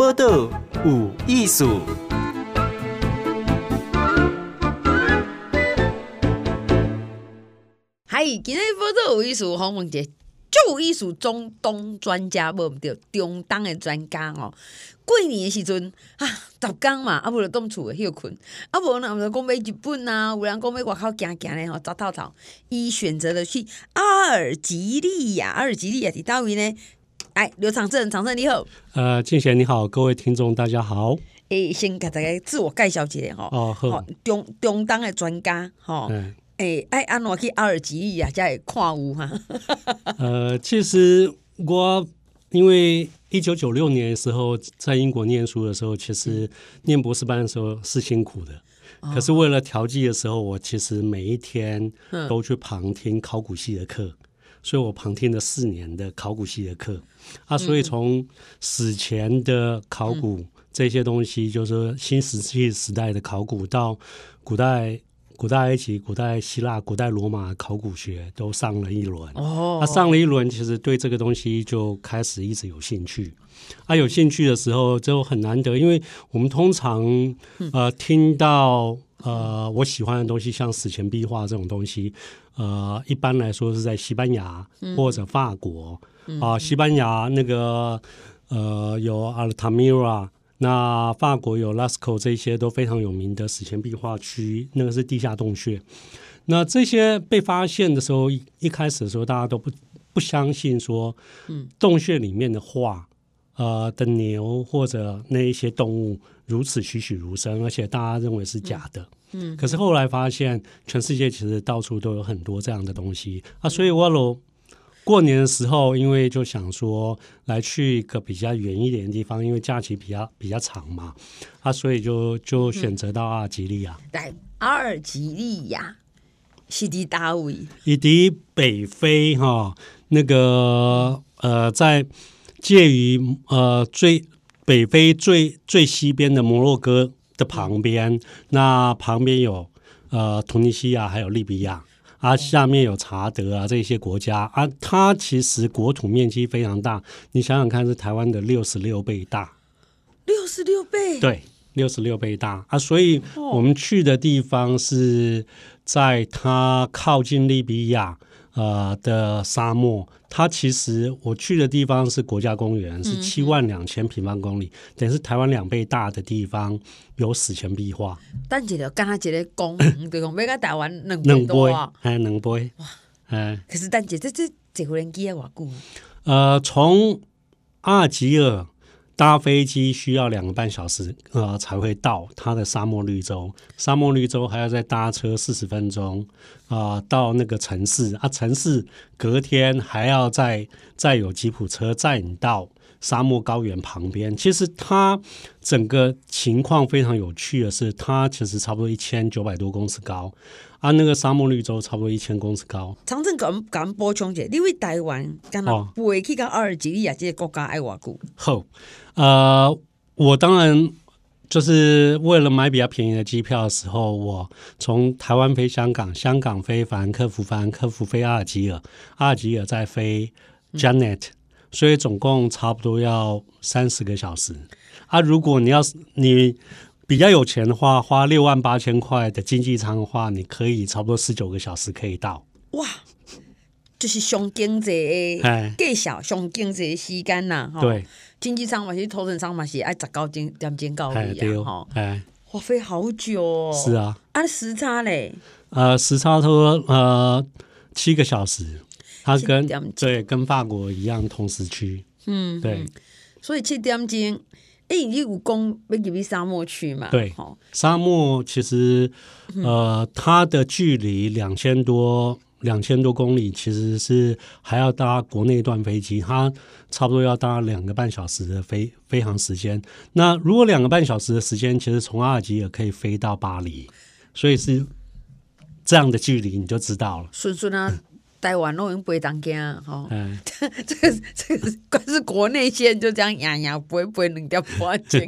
报道有意思。嗨，今日报道有意思，黄文杰，就艺术中东专家，无毋对，中东的专家哦。过年的时阵啊，十工嘛，啊无就当厝诶休困，啊无呢，毋就讲买日本啊，有人讲买外口行行咧吼，走透透，伊选择了去阿尔及利亚，阿尔及利亚伫倒位呢？哎，刘长正，长正你好。呃，静贤你好，各位听众大家好。诶，先给大家自我介绍一下吼。哦，好。中中东的专家吼。嗯。诶，爱安怎去阿尔及利亚才会看有哈？呃，其实我因为。一九九六年的时候，在英国念书的时候，其实念博士班的时候是辛苦的。嗯、可是为了调剂的时候，我其实每一天都去旁听考古系的课，嗯、所以我旁听了四年的考古系的课啊。所以从史前的考古、嗯、这些东西，就是新石器时代的考古到古代。古代埃及、古代希腊、古代罗马考古学都上了一轮，哦，他上了一轮，其实对这个东西就开始一直有兴趣。啊，有兴趣的时候就很难得，因为我们通常呃听到呃我喜欢的东西，像史前壁画这种东西，呃，一般来说是在西班牙或者法国啊，西班牙那个呃有阿尔塔米拉。那法国有拉斯科这些都非常有名的史前壁画区，那个是地下洞穴。那这些被发现的时候，一开始的时候，大家都不不相信说，嗯，洞穴里面的画，呃，的牛或者那一些动物如此栩栩如生，而且大家认为是假的。嗯，可是后来发现，全世界其实到处都有很多这样的东西啊，所以我喽。过年的时候，因为就想说来去一个比较远一点的地方，因为假期比较比较长嘛，啊，所以就就选择到阿尔及利亚。对，阿尔及利亚是的大位，以及北非哈、哦，那个呃，在介于呃最北非最最西边的摩洛哥的旁边，嗯、那旁边有呃突尼西亚，还有利比亚。啊，下面有查德啊，这些国家啊，它其实国土面积非常大，你想想看，是台湾的六十六倍大，六十六倍，对，六十六倍大啊，所以我们去的地方是在它靠近利比亚。呃的沙漠，它其实我去的地方是国家公园，是七万两千平方公里，嗯、等于是台湾两倍大的地方，有史前壁画。但是就刚刚一个 讲，对讲没跟台湾两倍多啊，还两倍哇，哎。可是但姐这这这无人机要偌久？呃，从阿尔及尔。搭飞机需要两个半小时，呃，才会到它的沙漠绿洲。沙漠绿洲还要再搭车四十分钟，啊、呃，到那个城市啊，城市隔天还要再再有吉普车载你到沙漠高原旁边。其实它整个情况非常有趣的是，它其实差不多一千九百多公尺高。啊，那个沙漠绿洲差不多一千公尺高。长正敢敢补充一下，你为台湾敢若飞去到阿尔及利亚这个国家爱偌久？好，呃，我当然就是为了买比较便宜的机票的时候，我从台湾飞香港，香港飞法兰克福，法兰克福飞阿尔及尔，阿尔及尔再飞 Janet，嗯，所以总共差不多要三十个小时。啊，如果你要是你。比较有钱的话，花六万八千块的经济舱的话，你可以差不多十九个小时可以到。哇，就是上经济的，计小上经济的时间呐。对，经济舱嘛是头等舱嘛是爱十九点点钟到位啊。哈，哎，花费好久哦。是啊，按时差嘞。呃，时差多呃七个小时，它跟对跟法国一样同时区。嗯，对，所以七点钟。哎，你有讲要入去沙漠去嘛？对，沙漠其实呃，它的距离两千多两千多公里，其实是还要搭国内一段飞机，它差不多要搭两个半小时的飞飞航时间。那如果两个半小时的时间，其实从阿尔及尔可以飞到巴黎，所以是这样的距离，你就知道了。顺顺啊。台湾都用飞当家哈，这个这个光是国内线就这样样样飞飞两条半钟，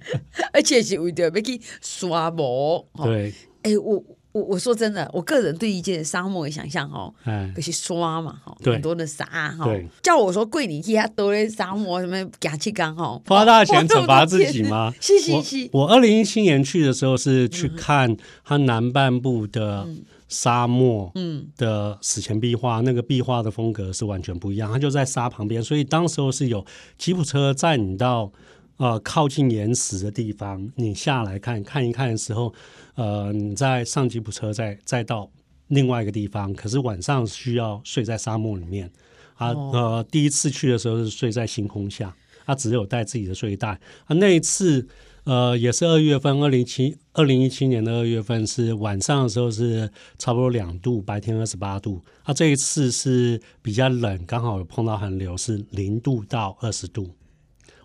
而且是为着要去刷模。对，哎、欸，我我我说真的，我个人对一件沙漠的想象哦，哎，就是刷嘛，哈，很多的沙哈对。叫我说桂林去遐多的沙漠什么假气缸哈，花大钱惩罚自己吗？是是是。我二零一七年去的时候是去看它南半部的沙漠，嗯，的史前壁画，那个壁画的风格是完全不一样，它就在沙旁边，所以当时候是有吉普车载你到呃靠近岩石的地方，你下来看看一看的时候。呃，你再上吉普车再，再再到另外一个地方，可是晚上需要睡在沙漠里面啊。呃，第一次去的时候是睡在星空下，他、啊、只有带自己的睡袋啊。那一次呃也是二月份，二零七二零一七年的二月份是晚上的时候是差不多两度，白天二十八度。啊，这一次是比较冷，刚好碰到寒流，是零度到二十度，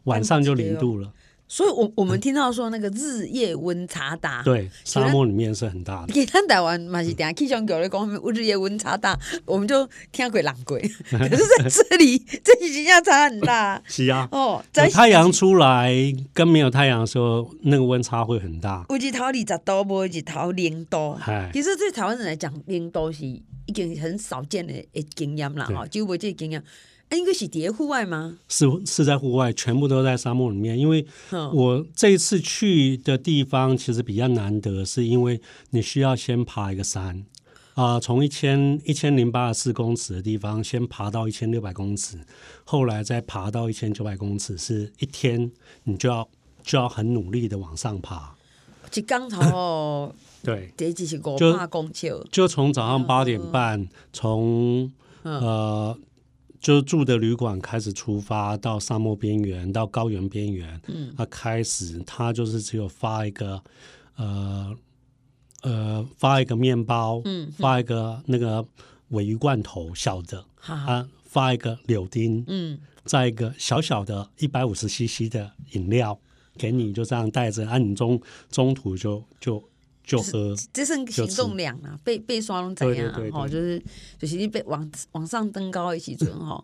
晚上就零度了。所以我，我我们听到说那个日夜温差大，对，沙漠里面是很大的。给他台湾嘛是点气象局的讲，日夜温差大，我们就听鬼狼鬼。可是在这里，这几下差很大。是啊，哦，在太阳出来跟没有太阳的时候，那个温差会很大。有一头二十度，无一头零度。其实对台湾人来讲，零度是已经很少见的诶经验啦哈，就无这经验。哎，应该是叠户外吗？是是在户外，全部都在沙漠里面。因为我这一次去的地方其实比较难得，是因为你需要先爬一个山啊、呃，从一千一千零八十四公尺的地方先爬到一千六百公尺，后来再爬到一千九百公尺，是一天你就要就要很努力的往上爬。一刚头对，这只是五百公尺，就从早上八点半从呃。就住的旅馆开始出发到沙漠边缘，到高原边缘。嗯，他开始他就是只有发一个呃呃发一个面包，嗯，发一个那个尾鱼罐头小的，他、啊、发一个柳丁，嗯，再一个小小的一百五十 CC 的饮料给你，就这样带着，啊，你中中途就就。就喝，这是行动量啊，被被刷拢怎样？哈，就是就是你被往往上登高的时阵 哈，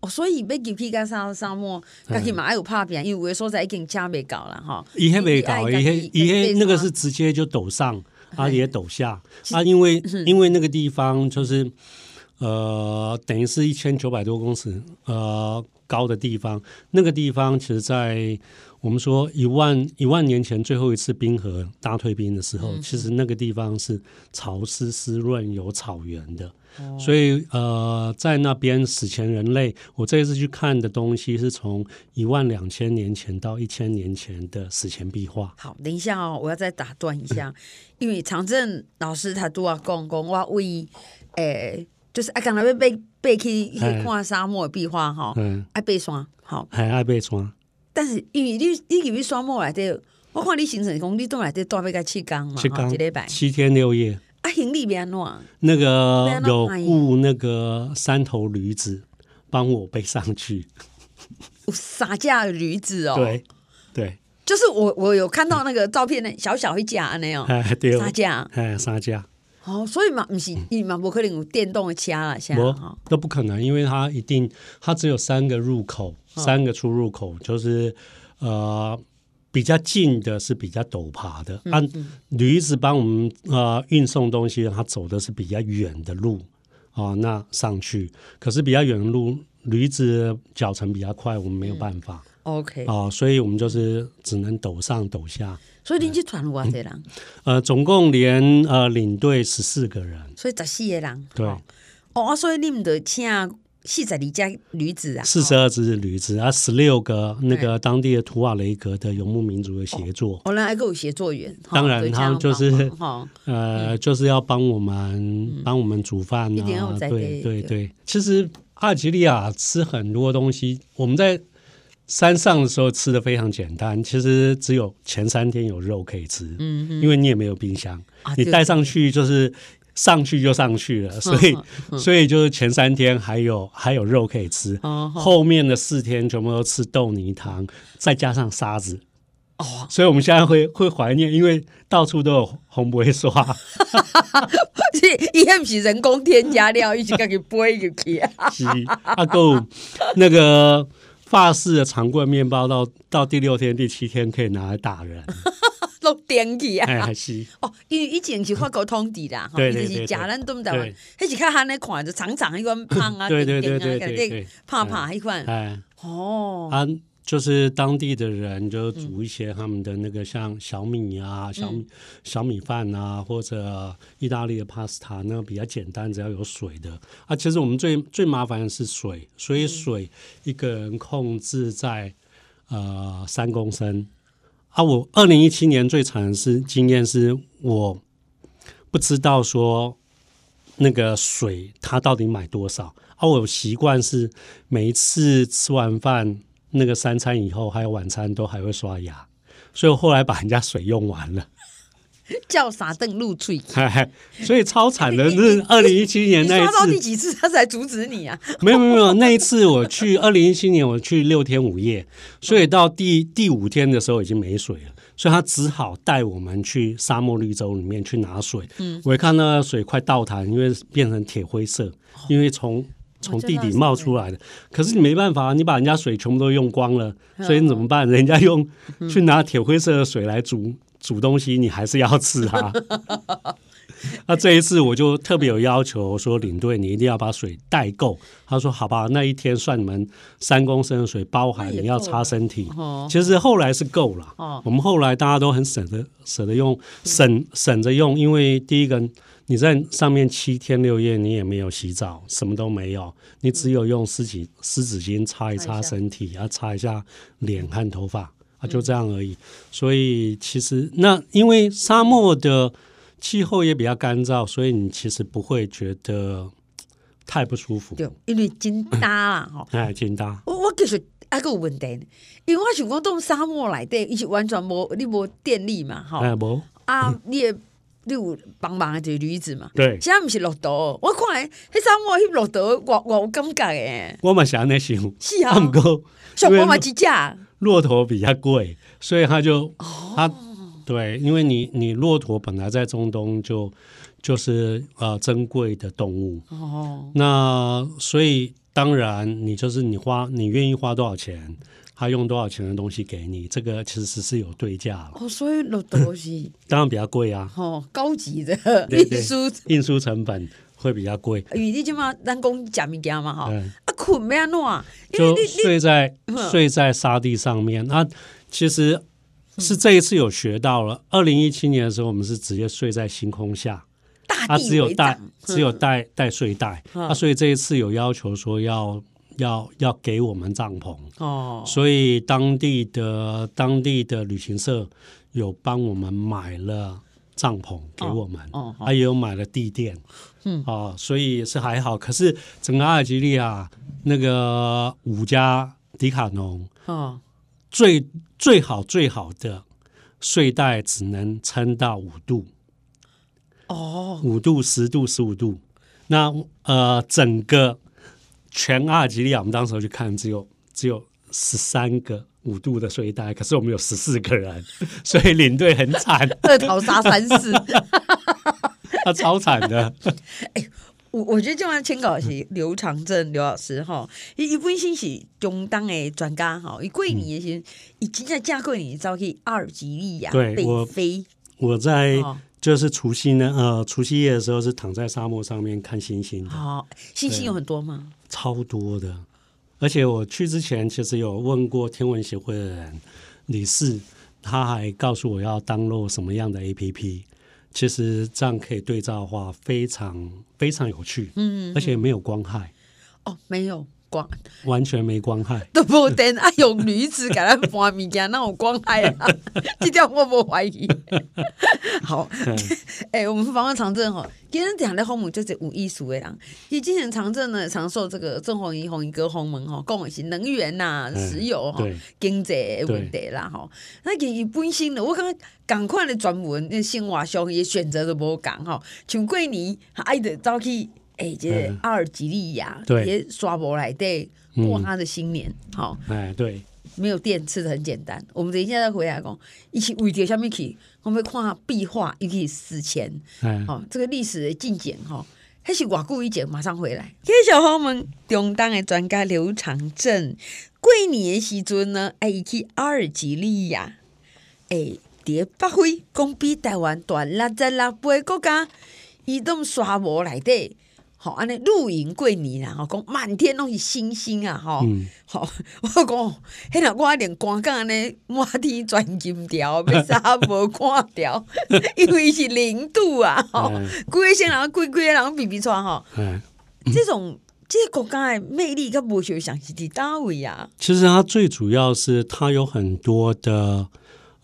哦，所以要入去个沙沙漠，家己嘛有拍片，因为有的所在已经车未搞了哈。伊迄未搞，伊迄伊迄那个是直接就抖上，啊也抖下。啊，因为因为那个地方就是呃，等于是一千九百多公尺呃高的地方，那个地方其实在。我们说一万一万年前最后一次冰河大退冰的时候，嗯、其实那个地方是潮湿湿润有草原的，哦、所以呃，在那边史前人类，我这一次去看的东西是从一万两千年前到一千年前的史前壁画。好，等一下哦，我要再打断一下，因为长正老师他都要讲讲，我为诶、欸，就是爱，刚才要背背去去看沙漠的壁画哈，爱爬山，好，还爱爬山。但是因为你你入去沙漠来的，我看你行程讲你都来的大概七天嘛，七天一礼拜，七天六夜。啊，行李变怎？那个有雇那个三头驴子帮我背上去。有三架驴子哦。对对，就是我我有看到那个照片呢，小小一架那样。哎，对，三架，哎，三架。哦，所以嘛，不是，你嘛不可能有电动的车啦，现在哈，都不可能，因为它一定，它只有三个入口，三个出入口，就是呃比较近的是比较陡爬的，按驴子帮我们呃运送东西，它走的是比较远的路啊，那上去，可是比较远的路，驴子脚程比较快，我们没有办法。OK，哦，所以我们就是只能抖上抖下。所以你去团有多少人？呃，总共连呃领队十四个人，所以十四个人。对，哦，所以你们得请四十二只驴子啊，四十二只驴子啊，十六个那个当地的图瓦雷格的游牧民族的协作。哦，那还有协作员，当然他们就是呃，就是要帮我们帮我们煮饭啊。对对对，其实阿尔及利亚吃很多东西，我们在。山上的时候吃的非常简单，其实只有前三天有肉可以吃，嗯嗯，因为你也没有冰箱，啊、你带上去就是上去就上去了，所以、嗯、所以就是前三天还有还有肉可以吃，嗯、后面的四天全部都吃豆泥汤，再加上沙子，哦，所以我们现在会会怀念，因为到处都有红不会刷，是也不是人工添加料，一直给你背进去啊，是阿够那个。法式的长棍面包到到第六天、第七天可以拿来打人，都电去啊！哎，是。哦，因为以前是法国统治啦，吼，伊就是食咱东台湾，迄是较罕咧看，就长长迄款胖啊，对对对对对，胖胖迄款，哎，哦，啊，就是当地的人就煮一些他们的那个像小米啊、小米小米饭啊，或者意大利的 pasta，那个比较简单，只要有水的。啊，其实我们最最麻烦的是水，所以水一个人控制在呃三公升。啊，我二零一七年最惨的是经验是我不知道说那个水它到底买多少。啊，我习惯是每一次吃完饭那个三餐以后还有晚餐都还会刷牙，所以我后来把人家水用完了。叫啥邓露翠，所以超惨的是二零一七年 那一次，刷到第几次他才阻止你啊？没有没有没有，那一次我去 二零一七年我去六天五夜，所以到第第五天的时候已经没水了，所以他只好带我们去沙漠绿洲里面去拿水。嗯，我一看那个水快倒弹，因为变成铁灰色，因为从从地底冒出来的。可是你没办法，你把人家水全部都用光了，所以你怎么办？人家用去拿铁灰色的水来煮。煮东西你还是要吃它！那这一次我就特别有要求，说领队你一定要把水带够。他说好吧，那一天算你们三公升的水，包含你要擦身体。其实后来是够了。我们后来大家都很舍得舍得用，省省着用，因为第一个你在上面七天六夜，你也没有洗澡，什么都没有，你只有用湿纸湿纸巾擦一擦身体，然后擦一下脸和头发。啊，就这样而已。所以其实那因为沙漠的气候也比较干燥，所以你其实不会觉得太不舒服。对，因为真搭啦，哈。哎，真搭。我我其实还有个问题，因为我想讲，到沙漠来的，伊是完全无你无电力嘛，哈。哎，无啊，你也你有帮忙的这个驴子嘛？对。现在不是骆驼，我看诶，迄沙漠迄骆驼，我我有感觉诶。我嘛是安尼想，是啊，唔够，小我嘛几架。骆驼比较贵，所以他就他对，因为你你骆驼本来在中东就就是呃珍贵的动物哦，那所以当然你就是你花你愿意花多少钱，他用多少钱的东西给你，这个其实是有对价哦。所以那东西 当然比较贵啊，哦，高级的运输运输成本会比较贵。因为你今嘛人工假物件嘛哈。啊困要怎？就睡在睡在沙地上面。那其实是这一次有学到了。二零一七年的时候，我们是直接睡在星空下，大地只有带只有带带睡袋。啊，所以这一次有要求说要要要给我们帐篷哦。所以当地的当地的旅行社有帮我们买了帐篷给我们，哦，还有买了地垫。嗯，哦，所以是还好，可是整个阿尔及利亚那个五家迪卡侬，哦，最最好最好的睡袋只能撑到五度，哦，五度、十度、十五度。那呃，整个全阿尔及利亚，我们当时去看，只有只有十三个五度的睡袋，可是我们有十四个人，所以领队很惨，二逃杀三四。他超惨的，哎、欸，我我觉得今晚签稿是刘长正刘老师哈，伊伊本身是中东的专家哈，伊过年也是，伊真正嫁过年走去阿尔及利亚北非。我在就是除夕呢，呃，除夕夜的时候是躺在沙漠上面看星星的。哦，星星有很多吗？超多的，而且我去之前其实有问过天文协会的人理事，他还告诉我要 download 什么样的 APP。其实这样可以对照的话，非常非常有趣，嗯，而且没有光害，哦，没有光，完全没光害，都不等啊，用驴子给他搬物件，那有光害啊？这点我不怀疑。好，哎、欸，我们访问长正吼，今天讲的访问就是有意思的人，以之前长正呢，常受这个郑弘仪、弘仪哥访问吼，讲的是能源呐、啊、石油哈、经济问题啦哈。那伊本身呢，我感觉赶快的专门那生活上也选择都无讲哈，像过年爱的早起。哎，这个阿尔及利亚，别刷博来对过他的新年，好，哎，对，没有电，吃的很简单。我们等一下再回来讲，一起为着什么去？我们看壁画，一起史前，好，这个历史的进展，哈，还是外久以前，马上回来。继续访问中东的专家刘长正，过年的时阵呢，爱去阿尔及利亚，哎。伫北非，讲比台湾大六十六倍国家，伊都沙漠内底，吼安尼露营过年啦，吼讲满天拢是星星啊，吼、嗯，吼我讲，迄个我连光讲安尼满天钻金条，要啥无看条，因为是零度啊，吼，规个些人规规个人比比穿吼，嗯，这种。这个国家的魅力跟博学想是的大位啊。其实它最主要是它有很多的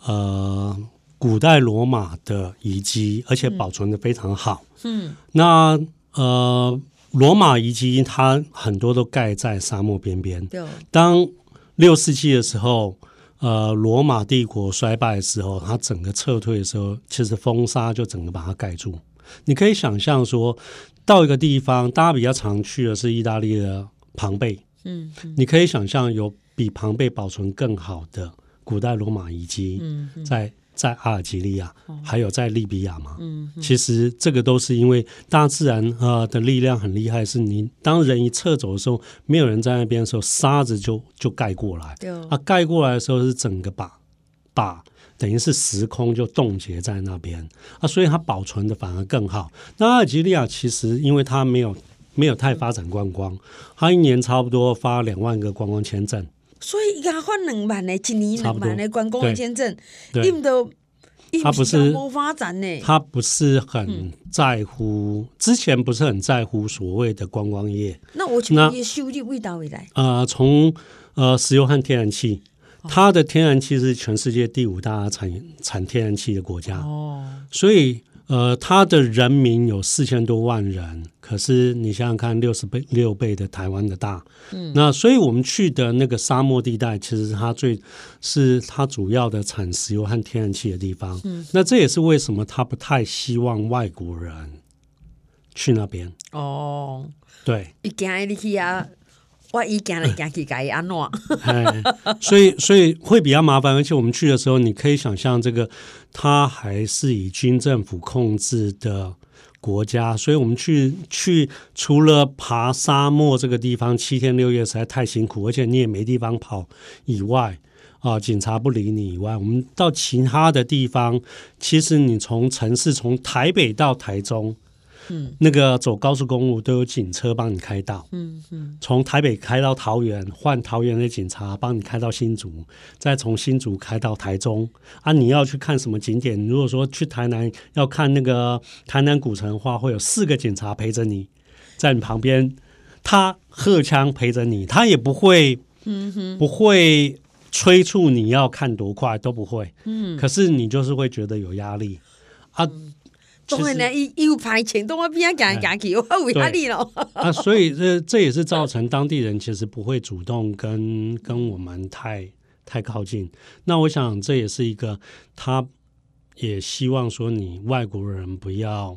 呃古代罗马的遗迹，而且保存的非常好。嗯，那呃罗马遗迹它很多都盖在沙漠边边。对。当六世纪的时候，呃罗马帝国衰败的时候，它整个撤退的时候，其实风沙就整个把它盖住。你可以想象说。到一个地方，大家比较常去的是意大利的庞贝。嗯，嗯，你可以想象有比庞贝保存更好的古代罗马遗迹，嗯，嗯，在在阿尔及利亚，哦，还有在利比亚嘛。嗯，嗯，其实这个都是因为大自然啊的力量很厉害，是你当人一撤走的时候，没有人在那边的时候，沙子就就盖过来。对，啊，盖过来的时候是整个把把。等于是时空就冻结在那边啊，所以它保存的反而更好。那阿尔及利亚其实因为它没有没有太发展观光，它一年差不多发两万个观光签证，所以一发两万的，一年两万的观光签证，印度他不是发展呢，他不是很在乎，之前不是很在乎所谓的观光业。那我请问收入味道未来？呃，从呃石油和天然气。它的天然气是全世界第五大产产天然气的国家，哦，所以呃，它的人民有四千多万人，可是你想想看，六十倍六倍的台湾的大，嗯，那所以我们去的那个沙漠地带，其实是它最是它主要的产石油和天然气的地方，嗯，那这也是为什么他不太希望外国人去那边，哦，对。我一讲来讲去，改安诺，所以所以会比较麻烦，而且我们去的时候，你可以想象这个，它还是以军政府控制的国家，所以我们去去除了爬沙漠这个地方七天六夜实在太辛苦，而且你也没地方跑以外，啊，警察不理你以外，我们到其他的地方，其实你从城市从台北到台中。嗯，那个走高速公路都有警车帮你开道。嗯嗯，从台北开到桃园，换桃园的警察帮你开到新竹，再从新竹开到台中。啊，你要去看什么景点？如果说去台南要看那个台南古城的话，会有四个警察陪着你，在你旁边，他荷枪陪着你，他也不会，嗯哼，不会催促你要看多快，都不会。嗯，可是你就是会觉得有压力啊。当然呢，伊伊有排钱，都我边啊，行来行去，我 有压力咯。啊，所以这这也是造成当地人其实不会主动跟跟我们太太靠近。那我想这也是一个，他也希望说你外国人不要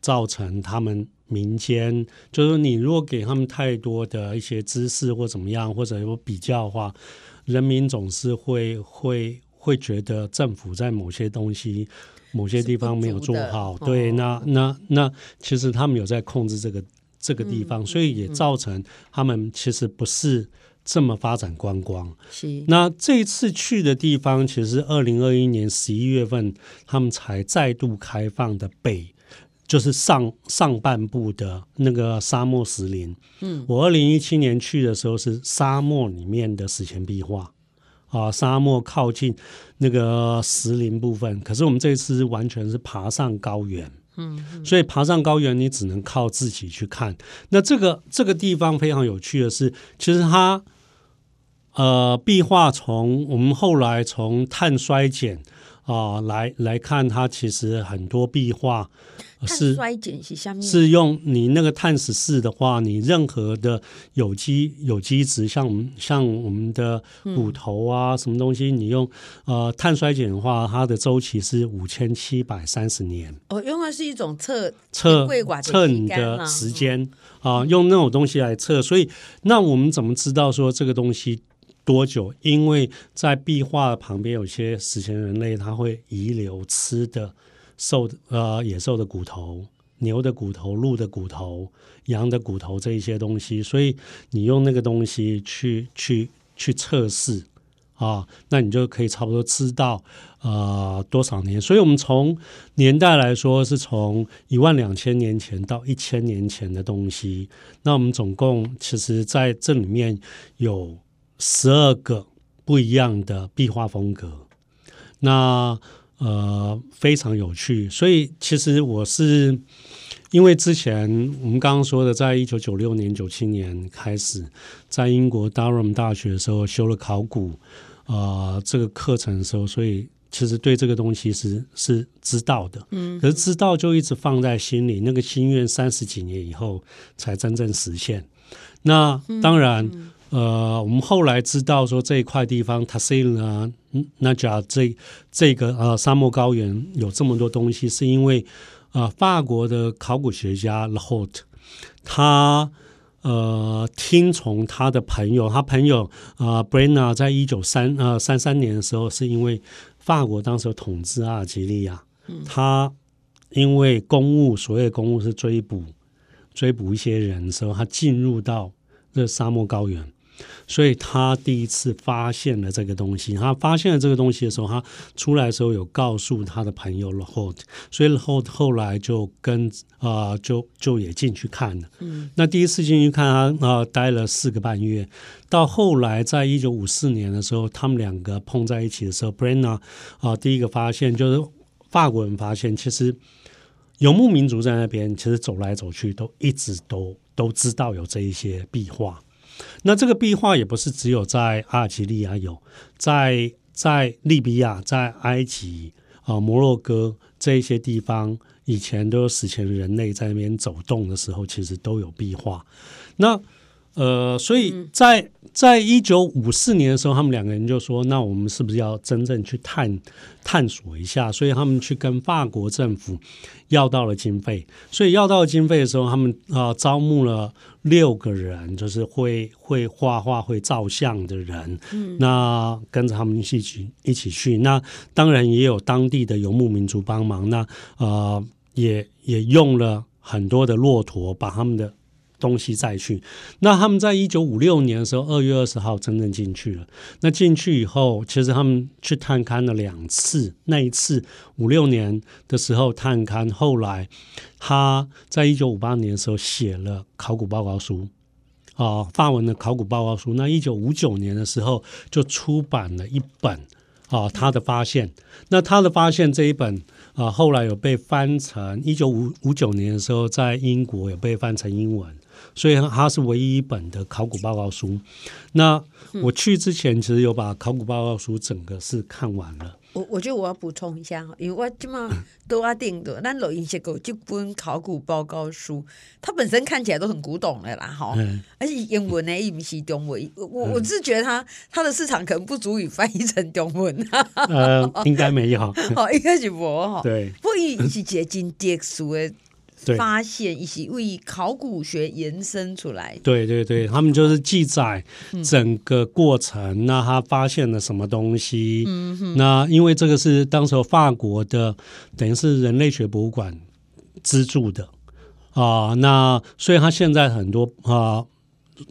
造成他们民间，就是你如果给他们太多的一些知识或怎么样，或者有比较的话，人民总是会会会觉得政府在某些东西。某些地方没有做好，对，那那那其实他们有在控制这个这个地方，嗯，所以也造成他们其实不是这么发展观光。是，那这一次去的地方，其实二零二一年十一月份他们才再度开放的北，就是上上半部的那个沙漠石林。嗯，我二零一七年去的时候是沙漠里面的史前壁画。啊，沙漠靠近那个石林部分，可是我们这次完全是爬上高原，嗯，所以爬上高原你只能靠自己去看。那这个这个地方非常有趣的是，其实它呃壁画从我们后来从碳衰减啊来来看，它其实很多壁画。是衰减是下面是用你那个碳十四的话，你任何的有机有机质，像我们像我们的骨头啊，什么东西，你用呃碳衰减的话，它的周期是五千七百三十年。哦，用的是一种测测测你的时间啊，用那种东西来测。所以那我们怎么知道说这个东西多久？因为在壁画旁边有些史前人类，他会遗留吃的。兽呃野兽的骨头、牛的骨头、鹿的骨头、羊的骨头这一些东西，所以你用那个东西去去去测试啊，那你就可以差不多知道呃多少年。所以，我们从年代来说，是从一万两千年前到一千年前的东西。那我们总共其实在这里面有十二个不一样的壁画风格。那呃非常有趣。所以，其实我是因为之前我们刚刚说的，在一九九六年、九七年开始在英国 Durham 大学的时候修了考古。啊、呃，这个课程的时候，所以其实对这个东西是是知道的，嗯，可是知道就一直放在心里，那个心愿三十几年以后才真正实现。那当然，嗯嗯、呃，我们后来知道说这一块地方，Tassili 啊，那叫这这个呃沙漠高原有这么多东西，是因为啊、呃，法国的考古学家 l a Hout 他。呃，听从他的朋友，他朋友啊、呃、Brenner 在一九三呃三三年的时候，是因为法国当时统治阿尔及利亚，嗯、他因为公务，所谓的公务是追捕追捕一些人的时候，他进入到这沙漠高原。所以他第一次发现了这个东西。他发现了这个东西的时候，他出来的时候有告诉他的朋友 Le Hout，所以 Hout 后来就跟啊、呃，就就也进去看了。嗯，那第一次进去看他啊、呃，待了四个半月。到后来，在一九五四年的时候，他们两个碰在一起的时候，Brenner 啊、呃，第一个发现就是法国人发现，其实游牧民族在那边，其实走来走去都一直都都知道有这一些壁画。那这个壁画也不是只有在阿尔及利亚有，在在利比亚、在埃及啊、摩洛哥这些地方，以前都有史前人类在那边走动的时候，其实都有壁画。那呃，所以在在一九五四年的时候，他们两个人就说：“那我们是不是要真正去探探索一下？”所以他们去跟法国政府要到了经费。所以要到经费的时候，他们啊、呃、招募了六个人，就是会会画画、会照相的人。嗯，那跟着他们一起去一起去。那当然也有当地的游牧民族帮忙。那呃，也也用了很多的骆驼把他们的。东西再去，那他们在一九五六年的时候，二月二十号真正进去了。那进去以后，其实他们去探勘了两次。那一次五六年的时候探勘，后来他在一九五八年的时候写了考古报告书，啊、呃，法文的考古报告书。那一九五九年的时候就出版了一本啊、他的发现。那他的发现这一本。啊，后来有被翻成一九五五九年的时候，在英国有被翻成英文，所以它是唯一一本的考古报告书。那我去之前，其实有把考古报告书整个是看完了。我我觉得我要补充一下，因为我今嘛都要定的，那录音写过这本考古报告书，它本身看起来都很古董的啦，哈，而且英文呢，也不是中文，我我是觉得它它的市场可能不足以翻译成中文，呃，应该没有，哦，应该是无哈，对，不一是结晶特殊的。发现一些为考古学延伸出来，对对对，他们就是记载整个过程。嗯、那他发现了什么东西？嗯哼，那因为这个是当时法国的，等于是人类学博物馆资助的啊。那所以他现在很多啊，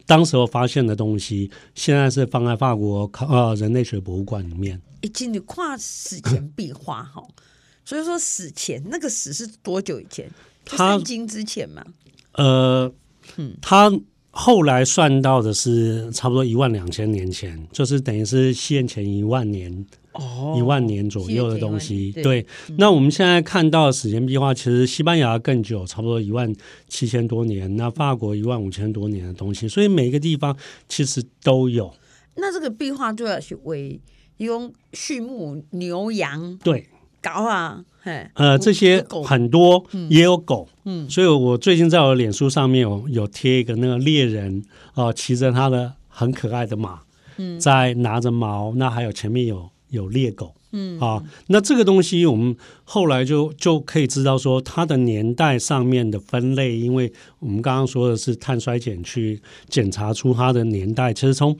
当时候发现的东西，现在是放在法国考啊人类学博物馆里面。已经你跨史前壁画哈，所以说史前那个史是多久以前？他经之前嘛，呃，嗯，他后来算到的是差不多一万两千年前，就是等于是现前一万年哦，一万年左右的东西。对，对嗯、那我们现在看到的史前壁画，其实西班牙更久，差不多一万七千多年，那法国一万五千多年的东西，所以每个地方其实都有。那这个壁画就要去为用畜牧牛羊对。搞啊，嘿，呃，这些很多也有狗，嗯，嗯，所以我最近在我的脸书上面有有贴一个那个猎人啊，骑着他的很可爱的马，嗯，在拿着矛，那还有前面有有猎狗，嗯。啊，那这个东西我们后来就就可以知道说它的年代上面的分类，因为我们刚刚说的是碳衰减去检查出它的年代，其实从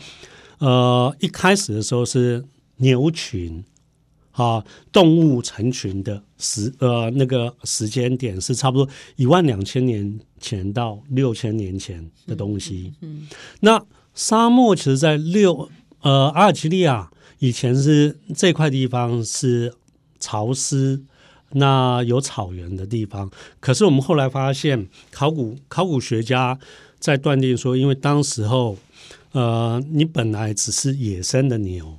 呃一开始的时候是牛群。啊，动物成群的时呃那个时间点是差不多一万两千年前到六千年前的东西。嗯，嗯，那沙漠其实，在六呃阿尔及利亚以前是这块地方是潮湿，那有草原的地方。可是我们后来发现，考古考古学家在断定说，因为当时候，呃，你本来只是野生的牛，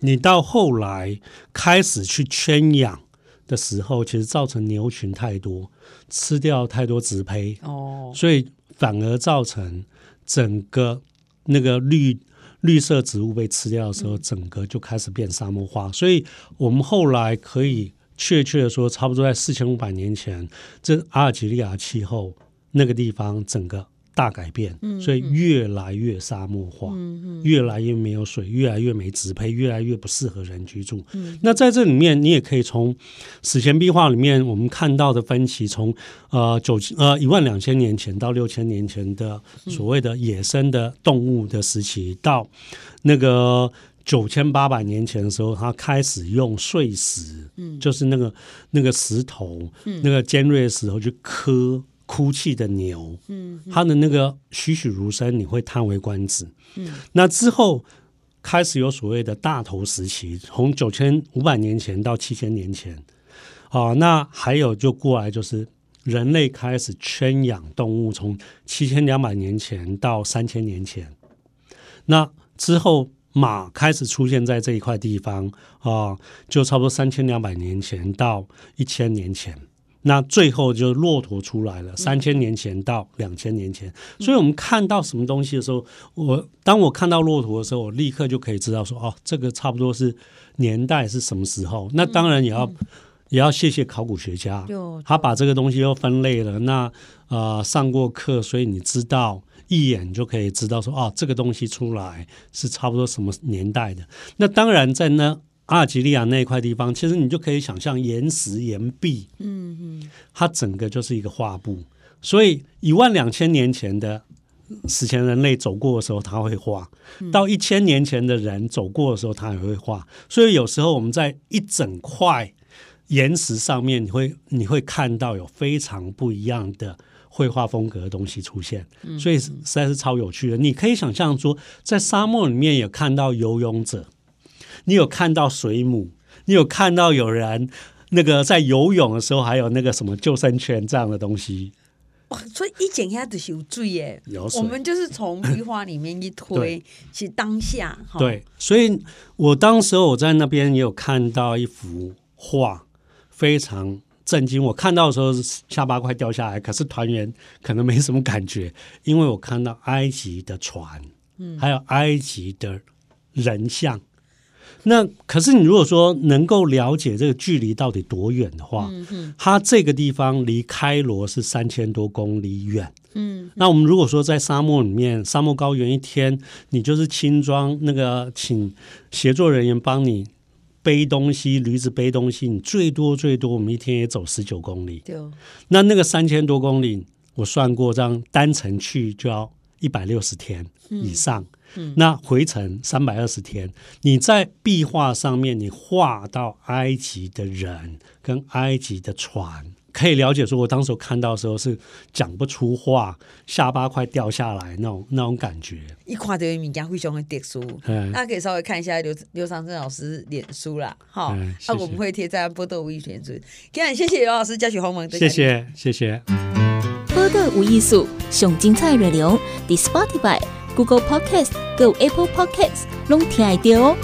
你到后来开始去圈养的时候，其实造成牛群太多，吃掉太多植胚哦，所以反而造成整个那个绿。绿色植物被吃掉的时候，整个就开始变沙漠化。所以，我们后来可以确切的说，差不多在四千五百年前，这阿尔及利亚气候那个地方整个。大改变，所以越来越沙漠化，越来越没有水，越来越没植被，越来越不适合人居住。嗯、那在这里面，你也可以从史前壁画里面我们看到的分歧，从呃九呃一万两千年前到六千年前的所谓的野生的动物的时期，到那个九千八百年前的时候，他开始用碎石，嗯、就是那个那个石头，嗯、那个尖锐的石头去刻。哭泣的牛，嗯，它的那个栩栩如生，你会叹为观止。嗯，那之后开始有所谓的大头时期，从九千五百年前到七千年前，啊，那还有就过来就是人类开始圈养动物，从七千两百年前到三千年前，那之后马开始出现在这一块地方啊，就差不多三千两百年前到一千年前。那最后就骆驼出来了，三千年前到两千年前，嗯、所以我们看到什么东西的时候，我当我看到骆驼的时候，我立刻就可以知道说，哦，这个差不多是年代是什么时候。那当然也要、嗯、也要谢谢考古学家，他把这个东西又分类了。那呃上过课，所以你知道一眼就可以知道说，哦，这个东西出来是差不多什么年代的。那当然在那。阿尔及利亚那一块地方，其实你就可以想象岩石岩壁，嗯嗯，它整个就是一个画布。所以一万两千年前的史前人类走过的时候，他会画；到一千年前的人走过的时候，他也会画。所以有时候我们在一整块岩石上面，你会你会看到有非常不一样的绘画风格的东西出现。所以实在是超有趣的。你可以想象说，在沙漠里面也看到游泳者。你有看到水母？你有看到有人那个在游泳的时候，还有那个什么救生圈这样的东西？哇！所以一剪下子有罪耶。我们就是从壁画里面一推，是当下。对，所以我当时我在那边也有看到一幅画，非常震惊。我看到的时候下巴快掉下来，可是团员可能没什么感觉，因为我看到埃及的船，嗯，还有埃及的人像。那可是你如果说能够了解这个距离到底多远的话，嗯嗯，它这个地方离开罗是三千多公里远，嗯，嗯，那我们如果说在沙漠里面，沙漠高原一天，你就是轻装那个，请协作人员帮你背东西，驴子背东西，你最多最多我们一天也走十九公里，对。哦，那那个三千多公里，我算过，这样单程去就要一百六十天以上。嗯那回程三百二十天，你在壁画上面，你画到埃及的人跟埃及的船，可以了解说，我当时看到的时候是讲不出话，下巴快掉下来那种那种感觉。一看到物件非常的特殊，大家可以稍微看一下刘刘长正老师脸书啦，好，那我们会贴在波多无艺术村。今天谢谢刘老师教学访问，谢谢谢谢。波多无艺术，上精彩内容，The Spotify。Google Podcast、Go Apple Podcasts 拢听爱听哦。